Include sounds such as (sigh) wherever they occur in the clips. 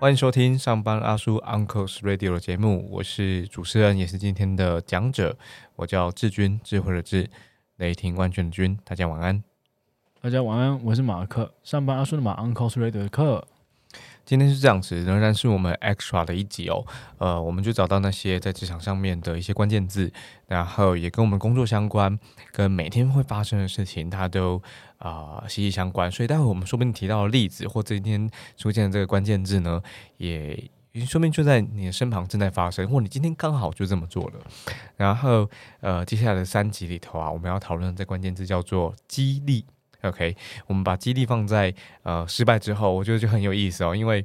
欢迎收听上班阿叔 Uncle's Radio 的节目，我是主持人，也是今天的讲者，我叫志军，智慧的智，雷霆万钧的军，大家晚安。大家晚安，我是马克，上班阿叔的马 Uncle's Radio 的课。今天是这样子，仍然是我们 extra 的一集哦。呃，我们就找到那些在职场上面的一些关键字，然后也跟我们工作相关，跟每天会发生的事情，它都啊息息相关。所以待会我们说不定提到的例子，或今天出现的这个关键字呢，也说明就在你的身旁正在发生，或你今天刚好就这么做了。然后呃，接下来的三集里头啊，我们要讨论这关键字叫做激励。OK，我们把激励放在呃失败之后，我觉得就很有意思哦。因为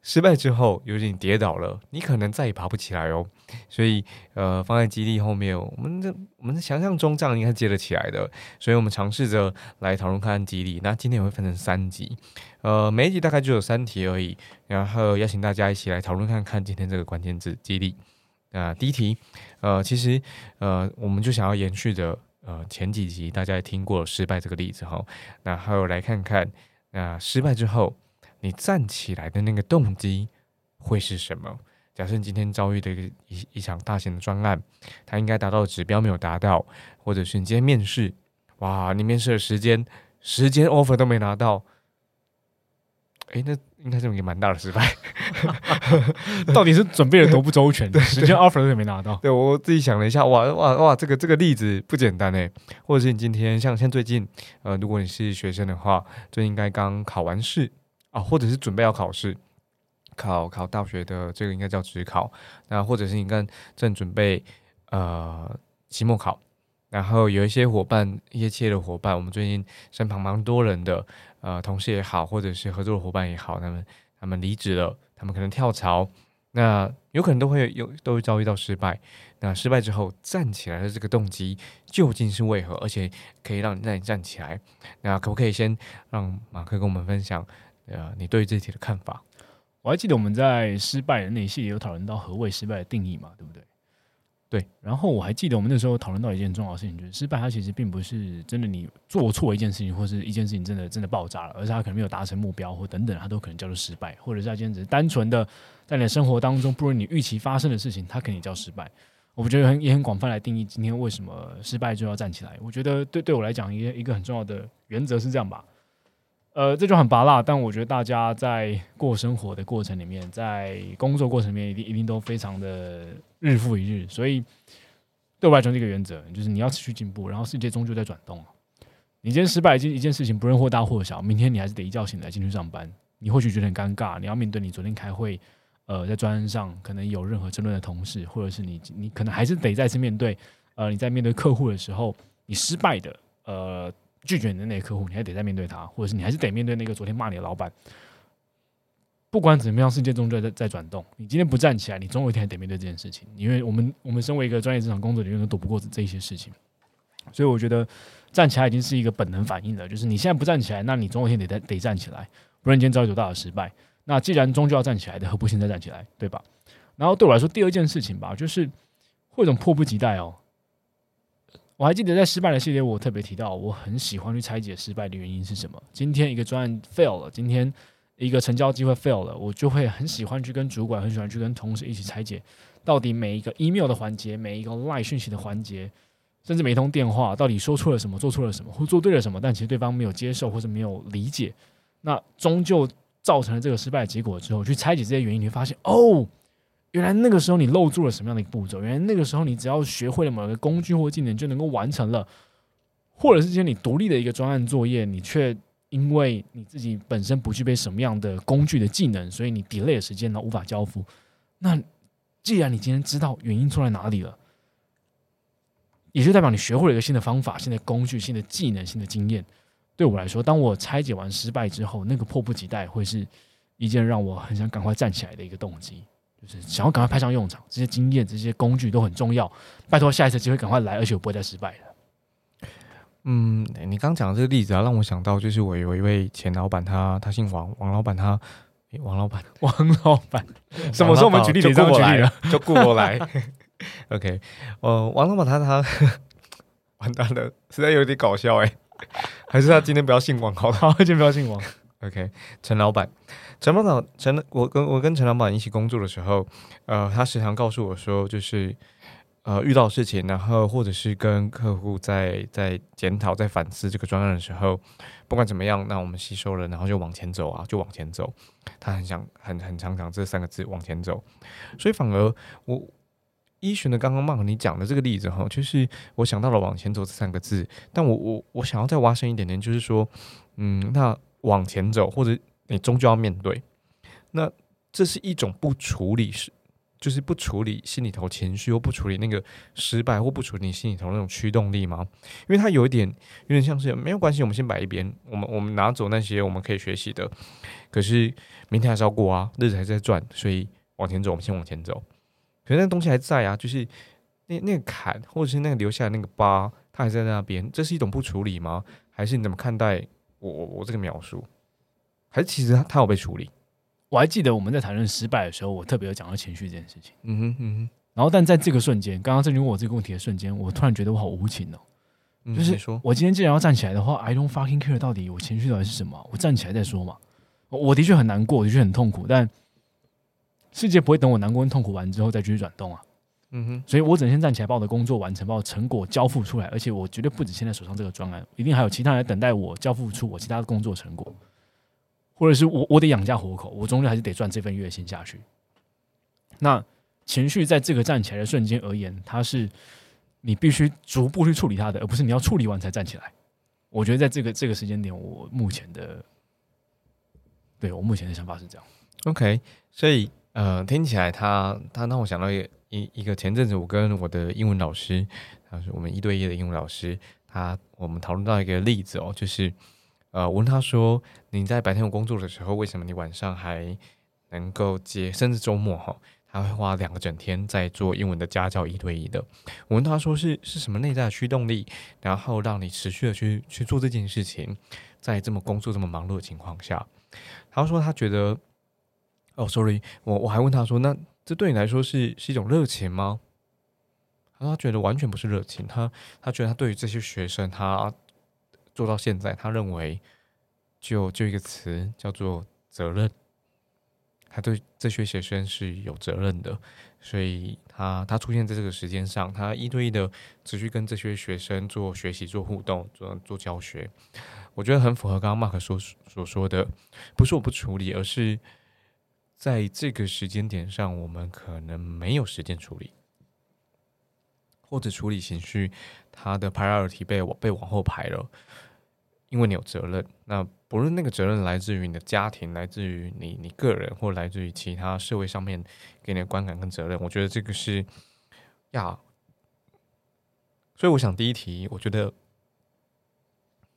失败之后，有点跌倒了，你可能再也爬不起来哦。所以呃，放在激励后面，我们的我们的想象中这样应该接得起来的。所以我们尝试着来讨论看看激励。那今天也会分成三集，呃，每一集大概就有三题而已。然后邀请大家一起来讨论看看今天这个关键字激励。那第一题，呃，其实呃，我们就想要延续着。呃，前几集大家也听过失败这个例子哈，然后来看看，那失败之后你站起来的那个动机会是什么？假设你今天遭遇的一个一一场大型的专案，它应该达到的指标没有达到，或者是你今天面试，哇，你面试的时间时间 offer 都没拿到。哎，那应该是一个蛮大的失败。(laughs) (laughs) 到底是准备的多不周全，时间 offer 都没拿到。对我自己想了一下，哇哇哇，这个这个例子不简单哎。或者是你今天像像最近，呃，如果你是学生的话，就应该刚考完试啊，或者是准备要考试，考考大学的这个应该叫职考。那或者是你刚正准备呃期末考，然后有一些伙伴，一些企业的伙伴，我们最近身旁蛮多人的。呃，同事也好，或者是合作伙伴也好，他们他们离职了，他们可能跳槽，那有可能都会有都会遭遇到失败。那失败之后站起来的这个动机究竟是为何？而且可以让你让你站起来，那可不可以先让马克跟我们分享呃你对这题的看法？我还记得我们在失败的那系列有讨论到何谓失败的定义嘛，对不对？对，然后我还记得我们那时候讨论到一件重要的事情，就是失败它其实并不是真的你做错一件事情，或是一件事情真的真的爆炸了，而是它可能没有达成目标或等等，它都可能叫做失败，或者是它今天只是单纯的在你的生活当中不如你预期发生的事情，它可能也叫失败。我觉得很也很广泛来定义今天为什么失败就要站起来。我觉得对对我来讲，一个一个很重要的原则是这样吧。呃，这就很拔辣，但我觉得大家在过生活的过程里面，在工作过程里面，一定一定都非常的日复一日。所以对我来讲，这个原则就是你要持续进步，然后世界终究在转动。你今天失败一件一件事情，不论或大或小，明天你还是得一觉醒来进去上班。你或许觉得很尴尬，你要面对你昨天开会，呃，在专案上可能有任何争论的同事，或者是你你可能还是得再次面对，呃，你在面对客户的时候，你失败的，呃。拒绝你的那个客户，你还得再面对他，或者是你还是得面对那个昨天骂你的老板。不管怎么样，世界终究在在转动。你今天不站起来，你总有一天得面对这件事情。因为我们我们身为一个专业职场工作人员，都躲不过这一些事情。所以我觉得站起来已经是一个本能反应了。就是你现在不站起来，那你总有一天得得站起来，不然今天遭遇多大的失败。那既然终究要站起来的，何不现在站起来，对吧？然后对我来说，第二件事情吧，就是会有种迫不及待哦。我还记得在失败的系列，我特别提到，我很喜欢去拆解失败的原因是什么。今天一个专案 fail 了，今天一个成交机会 fail 了，我就会很喜欢去跟主管，很喜欢去跟同事一起拆解，到底每一个 email 的环节，每一个 line 讯息的环节，甚至每一通电话，到底说错了什么，做错了什么，或做对了什么，但其实对方没有接受或者没有理解，那终究造成了这个失败的结果之后，去拆解这些原因，你会发现，哦。原来那个时候你漏做了什么样的一个步骤？原来那个时候你只要学会了某个工具或技能就能够完成了，或者是今天你独立的一个专案作业，你却因为你自己本身不具备什么样的工具的技能，所以你 delay 的时间呢无法交付。那既然你今天知道原因出在哪里了，也就代表你学会了一个新的方法、新的工具、新的技能、新的经验。对我来说，当我拆解完失败之后，那个迫不及待会是一件让我很想赶快站起来的一个动机。就是想要赶快派上用场，这些经验、这些工具都很重要。拜托，下一次机会赶快来，而且我不会再失败了。嗯，你刚讲的这个例子啊，让我想到，就是我有一位前老板，他他姓王，王老板他，王老板，王老板，(laughs) 什么时候我们举例子这样举例了？就过来。(laughs) OK，呃，王老板他他 (laughs) 完蛋了，实在有点搞笑哎，还是他今天不要姓王好了，今天不要姓王。OK，陈老板，陈老板，陈，我跟我跟陈老板一起工作的时候，呃，他时常告诉我说，就是呃遇到事情，然后或者是跟客户在在检讨、在反思这个专案的时候，不管怎么样，那我们吸收了，然后就往前走啊，就往前走。他很想很很常讲这三个字往前走，所以反而我依循的刚刚曼你讲的这个例子哈，就是我想到了往前走这三个字，但我我我想要再挖深一点点，就是说，嗯，那。往前走，或者你终究要面对，那这是一种不处理是，就是不处理心里头情绪，或不处理那个失败，或不处理你心里头那种驱动力吗？因为它有一点，有点像是没有关系，我们先摆一边，我们我们拿走那些我们可以学习的，可是明天还是要过啊，日子还在转，所以往前走，我们先往前走。可是那东西还在啊，就是那那个坎，或者是那个留下来那个疤，它还在那边，这是一种不处理吗？还是你怎么看待？我我我这个描述，还是其实它它有被处理。我还记得我们在谈论失败的时候，我特别有讲到情绪这件事情。嗯哼嗯哼。然后，但在这个瞬间，刚刚郑军问我这个问题的瞬间，我突然觉得我好无情哦。就是我今天既然要站起来的话，I don't fucking care 到底我情绪到底是什么，我站起来再说嘛。我的确很难过，我的确很痛苦，但世界不会等我难过跟痛苦完之后再继续转动啊。嗯哼，所以我整天站起来把我的工作完成，把我成果交付出来，而且我绝对不止现在手上这个专案，一定还有其他人等待我交付出我其他的工作成果，或者是我我得养家活口，我终究还是得赚这份月薪下去。那情绪在这个站起来的瞬间而言，它是你必须逐步去处理它的，而不是你要处理完才站起来。我觉得在这个这个时间点，我目前的，对我目前的想法是这样。OK，所以呃，听起来他他让我想到一个。一一个前阵子，我跟我的英文老师，他是我们一对一的英文老师，他我们讨论到一个例子哦，就是呃，我问他说，你在白天有工作的时候，为什么你晚上还能够接，甚至周末哈，他会花两个整天在做英文的家教一对一的。我问他说，是是什么内在的驱动力，然后让你持续的去去做这件事情，在这么工作这么忙碌的情况下，他说他觉得，哦，sorry，我我还问他说，那。这对你来说是是一种热情吗？他他觉得完全不是热情，他他觉得他对于这些学生，他做到现在，他认为就就一个词叫做责任。他对这些学生是有责任的，所以他他出现在这个时间上，他一对一的持续跟这些学生做学习、做互动、做做教学。我觉得很符合刚刚 Mark 所所说的，不是我不处理，而是。在这个时间点上，我们可能没有时间处理，或者处理情绪，他的 priority 被被往后排了，因为你有责任。那不论那个责任来自于你的家庭，来自于你你个人，或来自于其他社会上面给你的观感跟责任，我觉得这个是呀。所以我想第一题，我觉得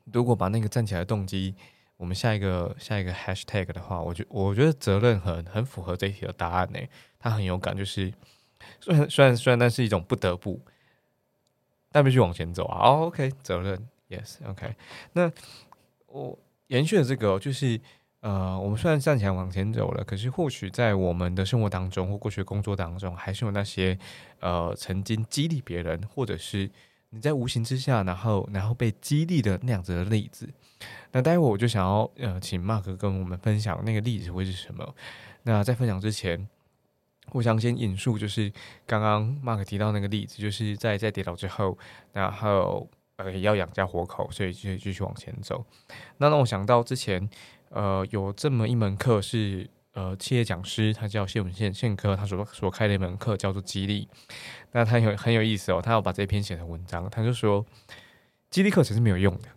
如果把那个站起来的动机。我们下一个下一个 hashtag 的话，我觉我觉得责任很很符合这一题的答案呢。他很有感，就是虽然虽然虽然，但是一种不得不，但必须往前走啊。哦，OK，责任，Yes，OK。那我延续的这个，就是呃，我们虽然站起来往前走了，可是或许在我们的生活当中或过去工作当中，还是有那些呃曾经激励别人，或者是你在无形之下，然后然后被激励的那样子的例子。那待会我就想要呃，请 Mark 跟我们分享那个例子会是什么。那在分享之前，我想先引述，就是刚刚 Mark 提到那个例子，就是在在跌倒之后，然后呃要养家活口，所以就继续往前走。那让我想到之前呃有这么一门课是呃企业讲师，他叫谢文宪宪科，他所所开的一门课叫做激励。那他有很有意思哦，他要把这篇写成文章，他就说激励课程是没有用的。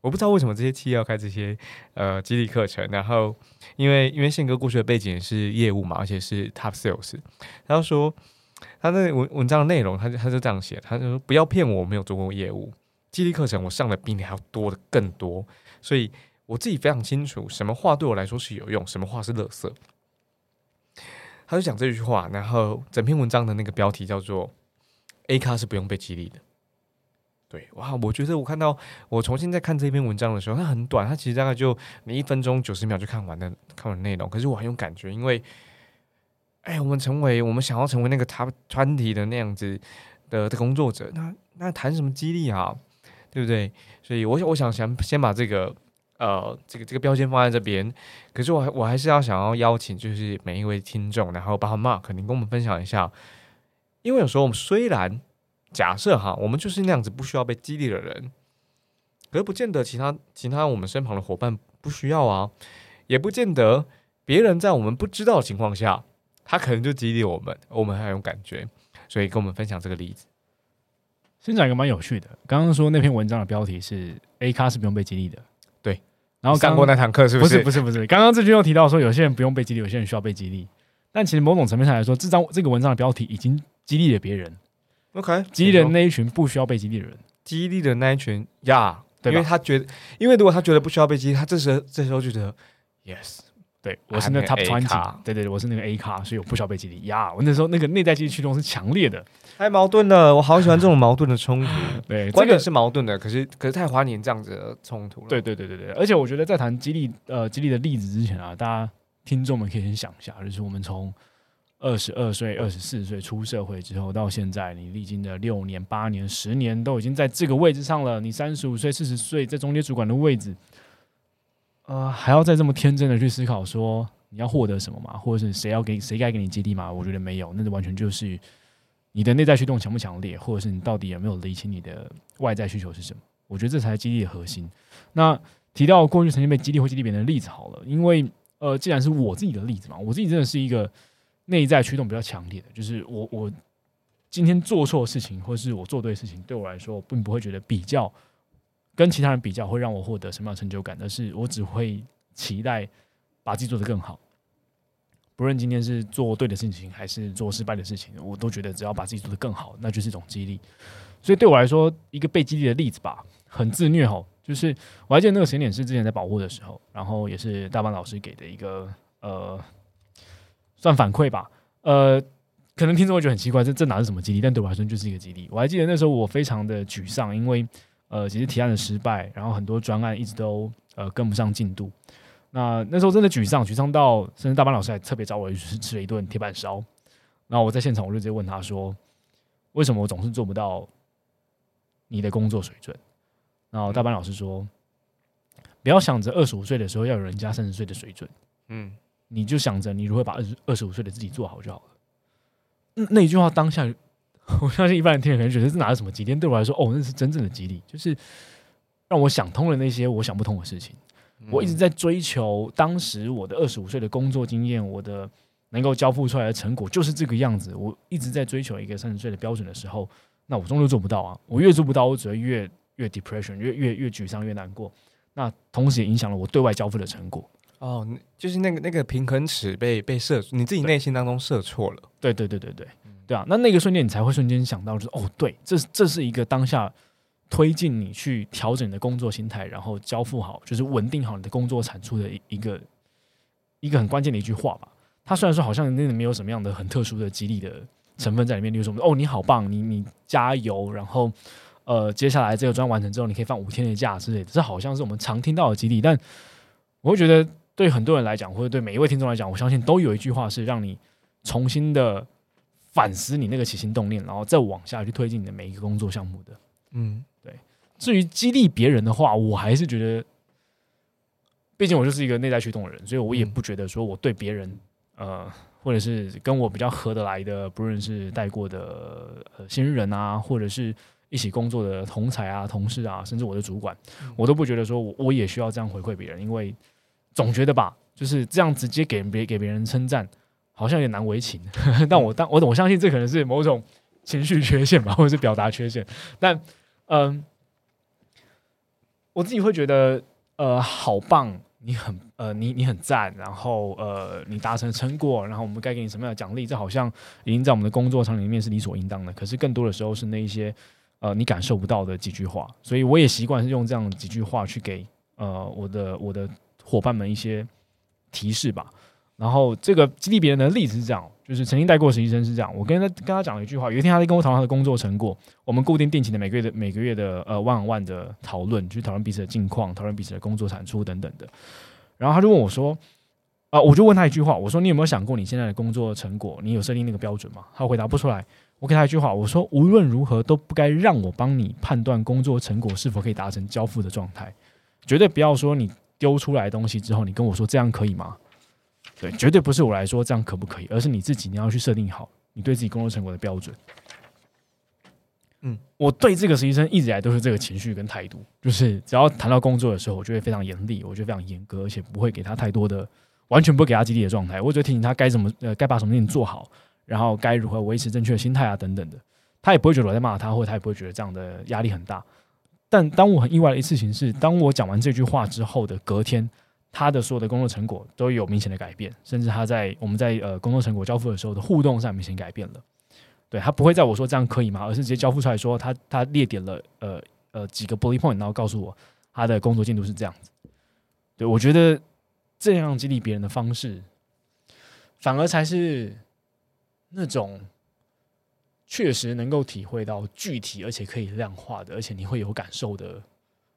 我不知道为什么这些企业要开这些呃激励课程，然后因为因为宪哥过去的背景是业务嘛，而且是 top sales，他就说他那文文章的内容，他就他就这样写，他就说不要骗我，我没有做过业务，激励课程我上的比你还要多的更多，所以我自己非常清楚什么话对我来说是有用，什么话是垃圾。他就讲这句话，然后整篇文章的那个标题叫做 A 咖是不用被激励的。对，哇！我觉得我看到我重新在看这篇文章的时候，它很短，它其实大概就你一分钟九十秒就看完的看完内容。可是我很有感觉，因为哎，我们成为我们想要成为那个他团体的那样子的的工作者，那那谈什么激励啊？对不对？所以，我我想想先把这个呃这个这个标签放在这边。可是，我我还是要想要邀请，就是每一位听众，然后包括 Mark，你跟我们分享一下。因为有时候我们虽然假设哈，我们就是那样子不需要被激励的人，可是不见得其他其他我们身旁的伙伴不需要啊，也不见得别人在我们不知道的情况下，他可能就激励我们，我们还有感觉。所以跟我们分享这个例子。先讲一个蛮有趣的，刚刚说那篇文章的标题是 A 咖是不用被激励的，对。然后上过那堂课是不是？不是不是不是。刚刚这句又提到说，有些人不用被激励，有些人需要被激励。但其实某种层面上来说，这张这个文章的标题已经激励了别人。OK，激励的那一群不需要被激励的人，激励的那一群呀，因为他觉得，因为如果他觉得不需要被激励，他这时候这时候就觉得，Yes。对，我是那 top twenty，对对对，我是那个 A 卡，所以我不需要被激励呀。我那时候那个内在激励驱动是强烈的，太矛盾了。我好喜欢这种矛盾的冲突。(laughs) 对，这个是矛盾的，可是可是太华年这样子的冲突了。对对对对对，而且我觉得在谈激励呃激励的例子之前啊，大家听众们可以先想一下，就是我们从二十二岁、二十四岁出社会之后到现在，你历经的六年、八年、十年，都已经在这个位置上了。你三十五岁、四十岁在中间主管的位置。呃，还要再这么天真的去思考说你要获得什么吗？或者是谁要给谁该给你激励吗？我觉得没有，那就完全就是你的内在驱动强不强烈，或者是你到底有没有理清你的外在需求是什么？我觉得这才是激励的核心。那提到过去曾经被激励或激励别人的例子好了，因为呃，既然是我自己的例子嘛，我自己真的是一个内在驱动比较强烈的，就是我我今天做错事情，或是我做对事情，对我来说，我并不会觉得比较。跟其他人比较会让我获得什么样的成就感？但是我只会期待把自己做得更好。不论今天是做对的事情还是做失败的事情，我都觉得只要把自己做得更好，那就是一种激励。所以对我来说，一个被激励的例子吧，很自虐吼。就是我还记得那个时间点是之前在保护的时候，然后也是大班老师给的一个呃算反馈吧。呃，可能听众会觉得很奇怪，这这哪是什么激励？但对我来说就是一个激励。我还记得那时候我非常的沮丧，因为。呃，其实提案的失败，然后很多专案一直都呃跟不上进度。那那时候真的沮丧，沮丧到甚至大班老师还特别找我去吃了一顿铁板烧。然后我在现场，我就直接问他说：“为什么我总是做不到你的工作水准？”然后大班老师说：“不要想着二十五岁的时候要有人家三十岁的水准，嗯，你就想着你如何把二十二十五岁的自己做好就好了。”那，那一句话当下。(laughs) 我相信一般人听了可能觉得这哪是什么激励？对我来说，哦，那是真正的激励，就是让我想通了那些我想不通的事情。我一直在追求当时我的二十五岁的工作经验，我的能够交付出来的成果就是这个样子。我一直在追求一个三十岁的标准的时候，那我终究做不到啊！我越做不到，我只会越越 depression，越越越沮丧，越难过。那同时也影响了我对外交付的成果。哦，就是那个那个平衡尺被被设，你自己内心当中设错了。对对对对对。对啊，那那个瞬间你才会瞬间想到，就是哦，对，这这是一个当下推进你去调整你的工作心态，然后交付好，就是稳定好你的工作产出的一一个一个很关键的一句话吧。他虽然说好像那没有什么样的很特殊的激励的成分在里面，例如说哦你好棒，你你加油，然后呃接下来这个专完成之后你可以放五天的假之类的，这好像是我们常听到的激励。但我会觉得对很多人来讲，或者对每一位听众来讲，我相信都有一句话是让你重新的。反思你那个起心动念，然后再往下去推进你的每一个工作项目的。嗯，对。至于激励别人的话，我还是觉得，毕竟我就是一个内在驱动的人，所以我也不觉得说我对别人，呃，或者是跟我比较合得来的，不论是带过的呃新人啊，或者是一起工作的同才啊、同事啊，甚至我的主管，我都不觉得说我我也需要这样回馈别人，因为总觉得吧，就是这样直接给别给别人称赞。好像有点难为情，(laughs) 但我当我我相信这可能是某种情绪缺陷吧，(laughs) 或者是表达缺陷。但嗯，我自己会觉得呃，好棒，你很呃，你你很赞，然后呃，你达成成果，然后我们该给你什么样的奖励？这好像已经在我们的工作场里面是理所应当的。可是更多的时候是那一些呃，你感受不到的几句话。所以我也习惯是用这样几句话去给呃我的我的伙伴们一些提示吧。然后这个激励别人的例子是这样，就是曾经带过实习生是这样。我跟他跟他讲了一句话，有一天他在跟我讨论他的工作成果，我们固定定期的每个月的每个月的呃万万的讨论，去讨论彼此的近况，讨论彼此的工作产出等等的。然后他就问我说：“啊，我就问他一句话，我说你有没有想过你现在的工作成果？你有设定那个标准吗？他回答不出来。我给他一句话，我说无论如何都不该让我帮你判断工作成果是否可以达成交付的状态，绝对不要说你丢出来东西之后，你跟我说这样可以吗？对，绝对不是我来说这样可不可以，而是你自己你要去设定好你对自己工作成果的标准。嗯，我对这个实习生一直以来都是这个情绪跟态度，就是只要谈到工作的时候，我就会非常严厉，我觉得非常严格，而且不会给他太多的，完全不会给他激励的状态。我只会提醒他该怎么呃该把什么事情做好。然后该如何维持正确的心态啊，等等的，他也不会觉得我在骂他，或者他也不会觉得这样的压力很大。但当我很意外的一事情是，当我讲完这句话之后的隔天，他的所有的工作成果都有明显的改变，甚至他在我们在呃工作成果交付的时候的互动上明显改变了。对他不会在我说这样可以吗，而是直接交付出来说他他列点了呃呃几个 bullet point，然后告诉我他的工作进度是这样子。对我觉得这样激励别人的方式，反而才是。那种确实能够体会到具体而且可以量化的，而且你会有感受的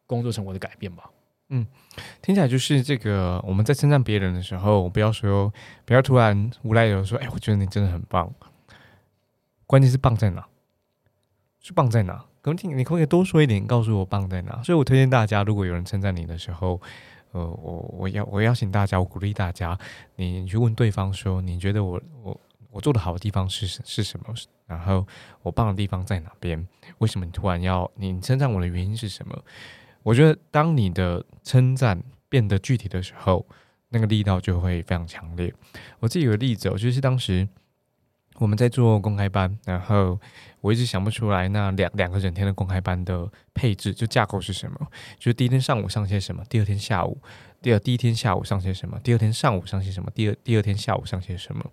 工作成果的改变吧？嗯，听起来就是这个。我们在称赞别人的时候，不要说，不要突然无赖的说：“哎，我觉得你真的很棒。”关键是棒在哪？是棒在哪？可听你可不可以多说一点，告诉我棒在哪？所以我推荐大家，如果有人称赞你的时候，呃，我我要我邀请大家，我鼓励大家，你去问对方说：“你觉得我我？”我做的好的地方是是什么？然后我棒的地方在哪边？为什么你突然要你称赞我的原因是什么？我觉得当你的称赞变得具体的时候，那个力道就会非常强烈。我自己有个例子，我就是当时我们在做公开班，然后我一直想不出来那两两个整天的公开班的配置，就架构是什么？就是第一天上午上些什么，第二天下午。第二第一天下午上些什么？第二天上午上些什么？第二第二天下午上些什么？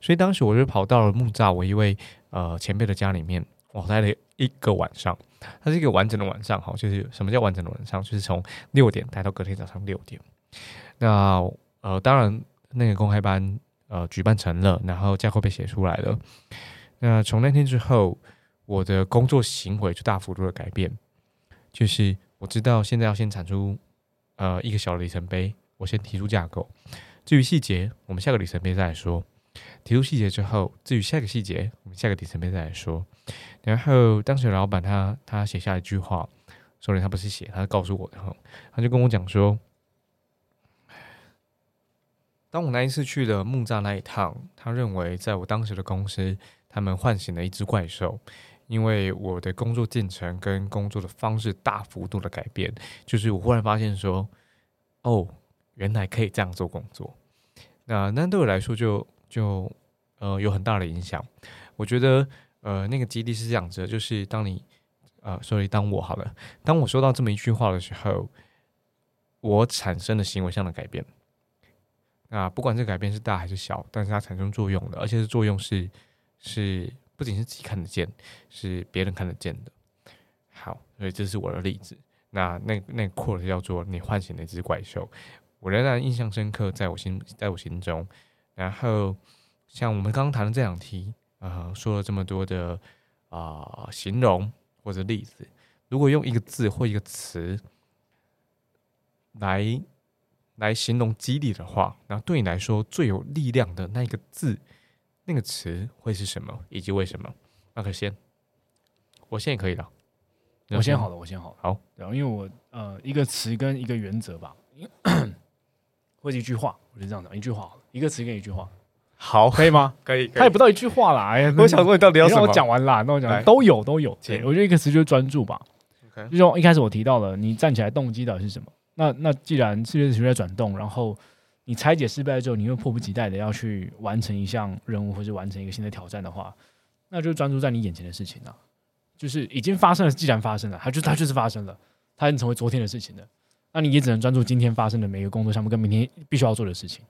所以当时我就跑到了木栅我一位呃前辈的家里面，我待了一个晚上。它是一个完整的晚上，哈，就是什么叫完整的晚上？就是从六点待到隔天早上六点。那呃，当然那个公开班呃举办成了，然后架构被写出来了。那从那天之后，我的工作行为就大幅度的改变，就是我知道现在要先产出。呃，一个小的里程碑，我先提出架构。至于细节，我们下个里程碑再来说。提出细节之后，至于下个细节，我们下个里程碑再来说。然后当时老板他他写下一句话，所以他不是写，他是告诉我的哈。他就跟我讲说，当我那一次去了木栅那一趟，他认为在我当时的公司，他们唤醒了一只怪兽。因为我的工作进程跟工作的方式大幅度的改变，就是我忽然发现说，哦，原来可以这样做工作。那那对我来说就就呃有很大的影响。我觉得呃那个基地是这样子，就是当你呃所以当我好了，当我说到这么一句话的时候，我产生的行为上的改变。那不管这改变是大还是小，但是它产生作用了，而且是作用是是。不仅是自己看得见，是别人看得见的。好，所以这是我的例子。那那那个 quote 叫做“你唤醒了一只怪兽”，我仍然印象深刻，在我心，在我心中。然后，像我们刚刚谈的这两题，呃，说了这么多的啊形容或者例子，如果用一个字或一个词来来形容激励的话，那对你来说最有力量的那个字。那个词会是什么，以及为什么？那可先，我先也可以了。我先好了，我先好了。好，然后因为我呃，一个词跟一个原则吧，或者一句话，我就这样讲，一句话好了，一个词跟一句话，好，可以吗？可以，他也不到一句话啦。哎呀，我想说你到底要什么？我讲完啦，那我讲都有都有。对，我觉得一个词就是专注吧。就像一开始我提到了，你站起来动机到底是什么？那那既然世界持续在转动，然后。你拆解失败了之后，你又迫不及待的要去完成一项任务，或是完成一个新的挑战的话，那就专注在你眼前的事情啊。就是已经发生了，既然发生了，它就它就是发生了，它已经成为昨天的事情了。那你也只能专注今天发生的每一个工作项目跟明天必须要做的事情。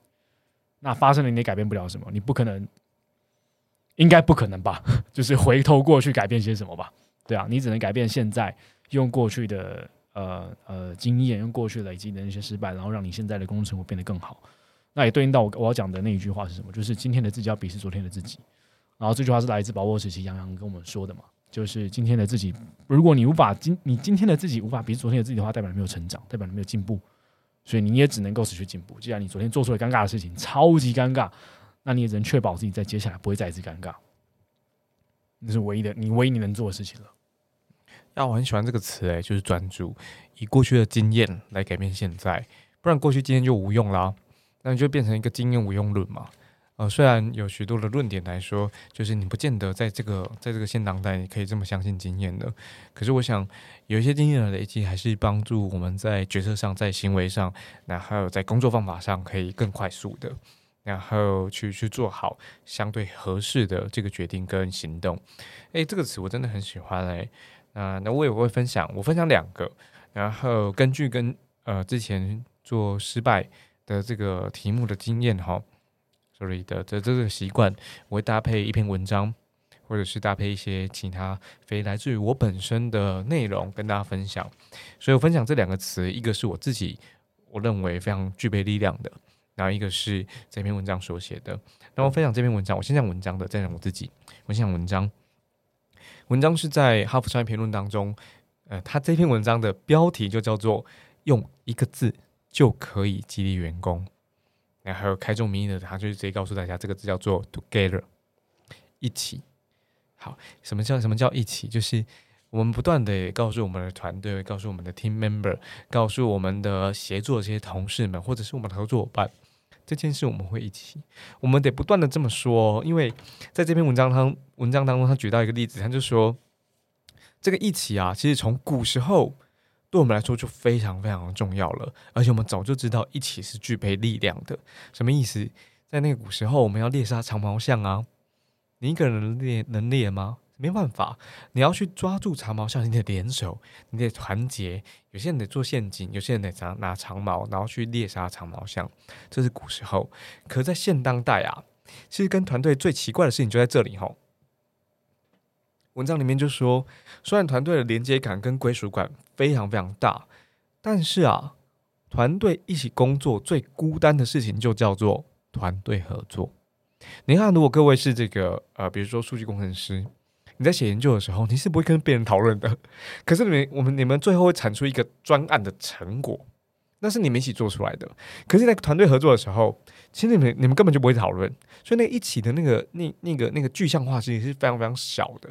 那发生了你也改变不了什么，你不可能，应该不可能吧？(laughs) 就是回头过去改变些什么吧？对啊，你只能改变现在，用过去的。呃呃，经验用过去累积的那些失败，然后让你现在的工作成果变得更好。那也对应到我我要讲的那一句话是什么？就是今天的自己要鄙视昨天的自己。然后这句话是来自宝沃时期杨洋跟我们说的嘛？就是今天的自己，如果你无法今你今天的自己无法比昨天的自己的话，代表你没有成长，代表你没有进步。所以你也只能够持续进步。既然你昨天做出了尴尬的事情，超级尴尬，那你也只能确保自己在接下来不会再一次尴尬。那是唯一的，你唯一你能做的事情了。啊，我很喜欢这个词诶，就是专注，以过去的经验来改变现在，不然过去经验就无用啦，那你就变成一个经验无用论嘛。呃，虽然有许多的论点来说，就是你不见得在这个在这个现当代你可以这么相信经验的，可是我想有一些经验的累积，还是帮助我们在决策上、在行为上，然后在工作方法上可以更快速的，然后去去做好相对合适的这个决定跟行动。诶，这个词我真的很喜欢诶。啊，那我也会分享，我分享两个，然后根据跟呃之前做失败的这个题目的经验哈。所以的这这个习惯，我会搭配一篇文章，或者是搭配一些其他非来自于我本身的内容跟大家分享。所以我分享这两个词，一个是我自己我认为非常具备力量的，然后一个是这篇文章所写的。那我分享这篇文章，我先讲文章的，再讲我自己。我先讲文章，文章是在《哈佛商业评论》当中，呃，他这篇文章的标题就叫做“用一个字就可以激励员工”。然后开宗明义的，他就直接告诉大家，这个字叫做 “together”，一起。好，什么叫什么叫一起？就是我们不断的告诉我们的团队，告诉我们的 team member，告诉我们的协作这些同事们，或者是我们的合作伙伴，这件事我们会一起。我们得不断的这么说，因为在这篇文章当文章当中，他举到一个例子，他就说，这个一起啊，其实从古时候。对我们来说就非常非常重要了，而且我们早就知道一起是具备力量的。什么意思？在那个古时候，我们要猎杀长毛象啊，你一个人猎能猎吗？没办法，你要去抓住长毛象，你得联手，你得团结。有些人得做陷阱，有些人得拿拿长矛，然后去猎杀长毛象。这是古时候，可在现当代啊，其实跟团队最奇怪的事情就在这里吼。文章里面就说，虽然团队的连接感跟归属感非常非常大，但是啊，团队一起工作最孤单的事情就叫做团队合作。你看，如果各位是这个呃，比如说数据工程师，你在写研究的时候，你是不会跟别人讨论的。可是你们我们你们最后会产出一个专案的成果，那是你们一起做出来的。可是，在团队合作的时候，其实你们你们根本就不会讨论，所以那一起的那个那那个那个具象化其实是非常非常小的。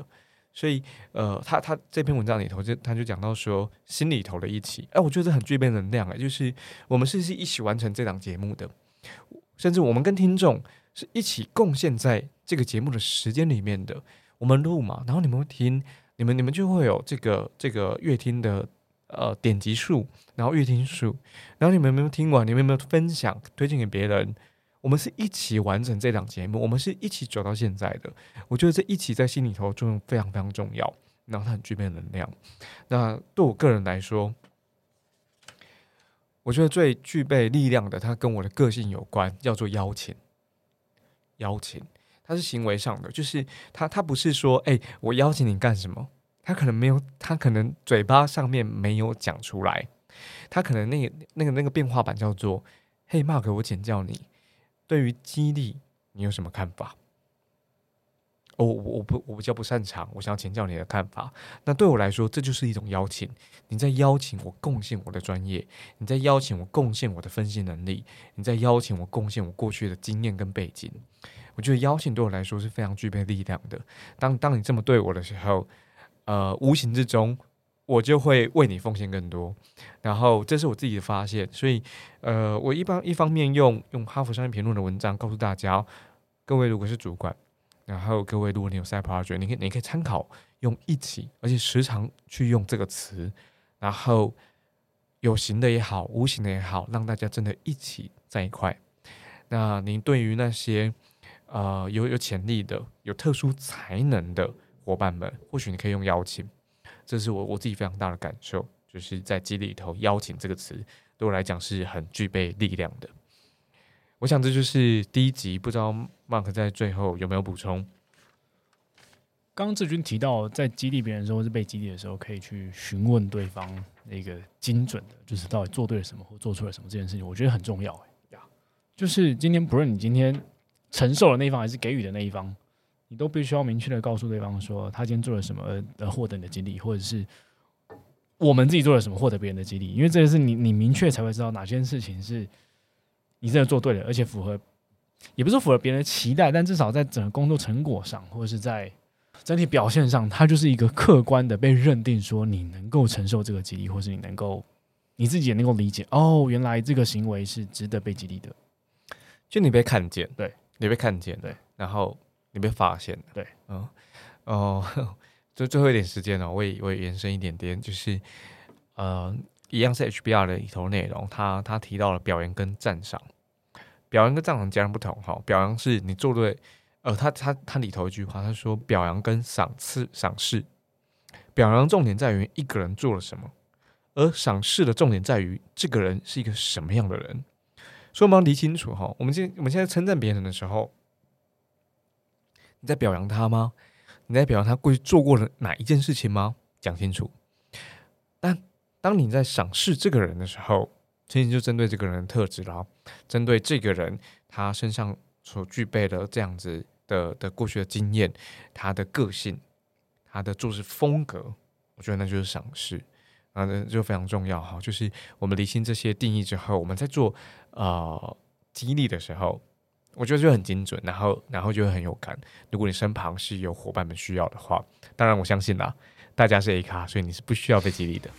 所以，呃，他他这篇文章里头就他就讲到说，心里头的一起，哎，我觉得很具备能量哎，就是我们是是一起完成这档节目的，甚至我们跟听众是一起贡献在这个节目的时间里面的。我们录嘛，然后你们会听，你们你们就会有这个这个乐听的呃点击数，然后乐听数，然后你们有没有听完？你们有没有分享推荐给别人？我们是一起完成这档节目，我们是一起走到现在的。我觉得这一起在心里头作用非常非常重要，然后它很具备能量。那对我个人来说，我觉得最具备力量的，它跟我的个性有关，叫做邀请。邀请，它是行为上的，就是他他不是说，哎，我邀请你干什么？他可能没有，他可能嘴巴上面没有讲出来，他可能那个那个那个变化版叫做，嘿，Mark，我请教你。对于激励，你有什么看法？我我我不我比较不擅长，我想要请教你的看法。那对我来说，这就是一种邀请。你在邀请我贡献我的专业，你在邀请我贡献我的分析能力，你在邀请我贡献我过去的经验跟背景。我觉得邀请对我来说是非常具备力量的。当当你这么对我的时候，呃，无形之中。我就会为你奉献更多，然后这是我自己的发现，所以，呃，我一般一方面用用哈佛商业评论的文章告诉大家，各位如果是主管，然后各位如果你有 side project，你可以你可以参考用一起，而且时常去用这个词，然后有形的也好，无形的也好，让大家真的一起在一块。那您对于那些呃有有潜力的、有特殊才能的伙伴们，或许你可以用邀请。这是我我自己非常大的感受，就是在激励里头，邀请这个词对我来讲是很具备力量的。我想这就是第一集，不知道 Mark 在最后有没有补充？刚刚志军提到，在激励别人的时候，是被激励的时候，可以去询问对方那个精准的，就是到底做对了什么或做出了什么这件事情，我觉得很重要。呀，就是今天不论你今天承受的那一方，还是给予的那一方。你都必须要明确的告诉对方说，他今天做了什么而获得你的激励，或者是我们自己做了什么获得别人的激励，因为这个是你你明确才会知道哪件事情是你真的做对了，而且符合，也不是符合别人的期待，但至少在整个工作成果上，或者是在整体表现上，它就是一个客观的被认定说你能够承受这个激励，或是你能够你自己也能够理解哦，原来这个行为是值得被激励的，就你被看见，对，你被看见，对，然后你被发现，对，嗯，哦。(laughs) 就最后一点时间呢，我也我也延伸一点点，就是呃，一样是 HBR 的里头内容，他他提到了表扬跟赞赏，表扬跟赞赏截然不同哈。表扬是你做对，呃，他他他里头一句话，他说表扬跟赏赐赏识，表扬重点在于一个人做了什么，而赏识的重点在于这个人是一个什么样的人。所以我们要理清楚哈，我们现我们现在称赞别人的时候，你在表扬他吗？你在表扬他过去做过的哪一件事情吗？讲清楚。但当你在赏识这个人的时候，其实就针对这个人的特质了，针对这个人他身上所具备的这样子的的过去的经验，他的个性，他的做事风格，我觉得那就是赏识啊，就非常重要哈。就是我们理清这些定义之后，我们在做呃激励的时候。我觉得就很精准，然后然后就会很有感。如果你身旁是有伙伴们需要的话，当然我相信啦，大家是 A 咖，所以你是不需要被激励的。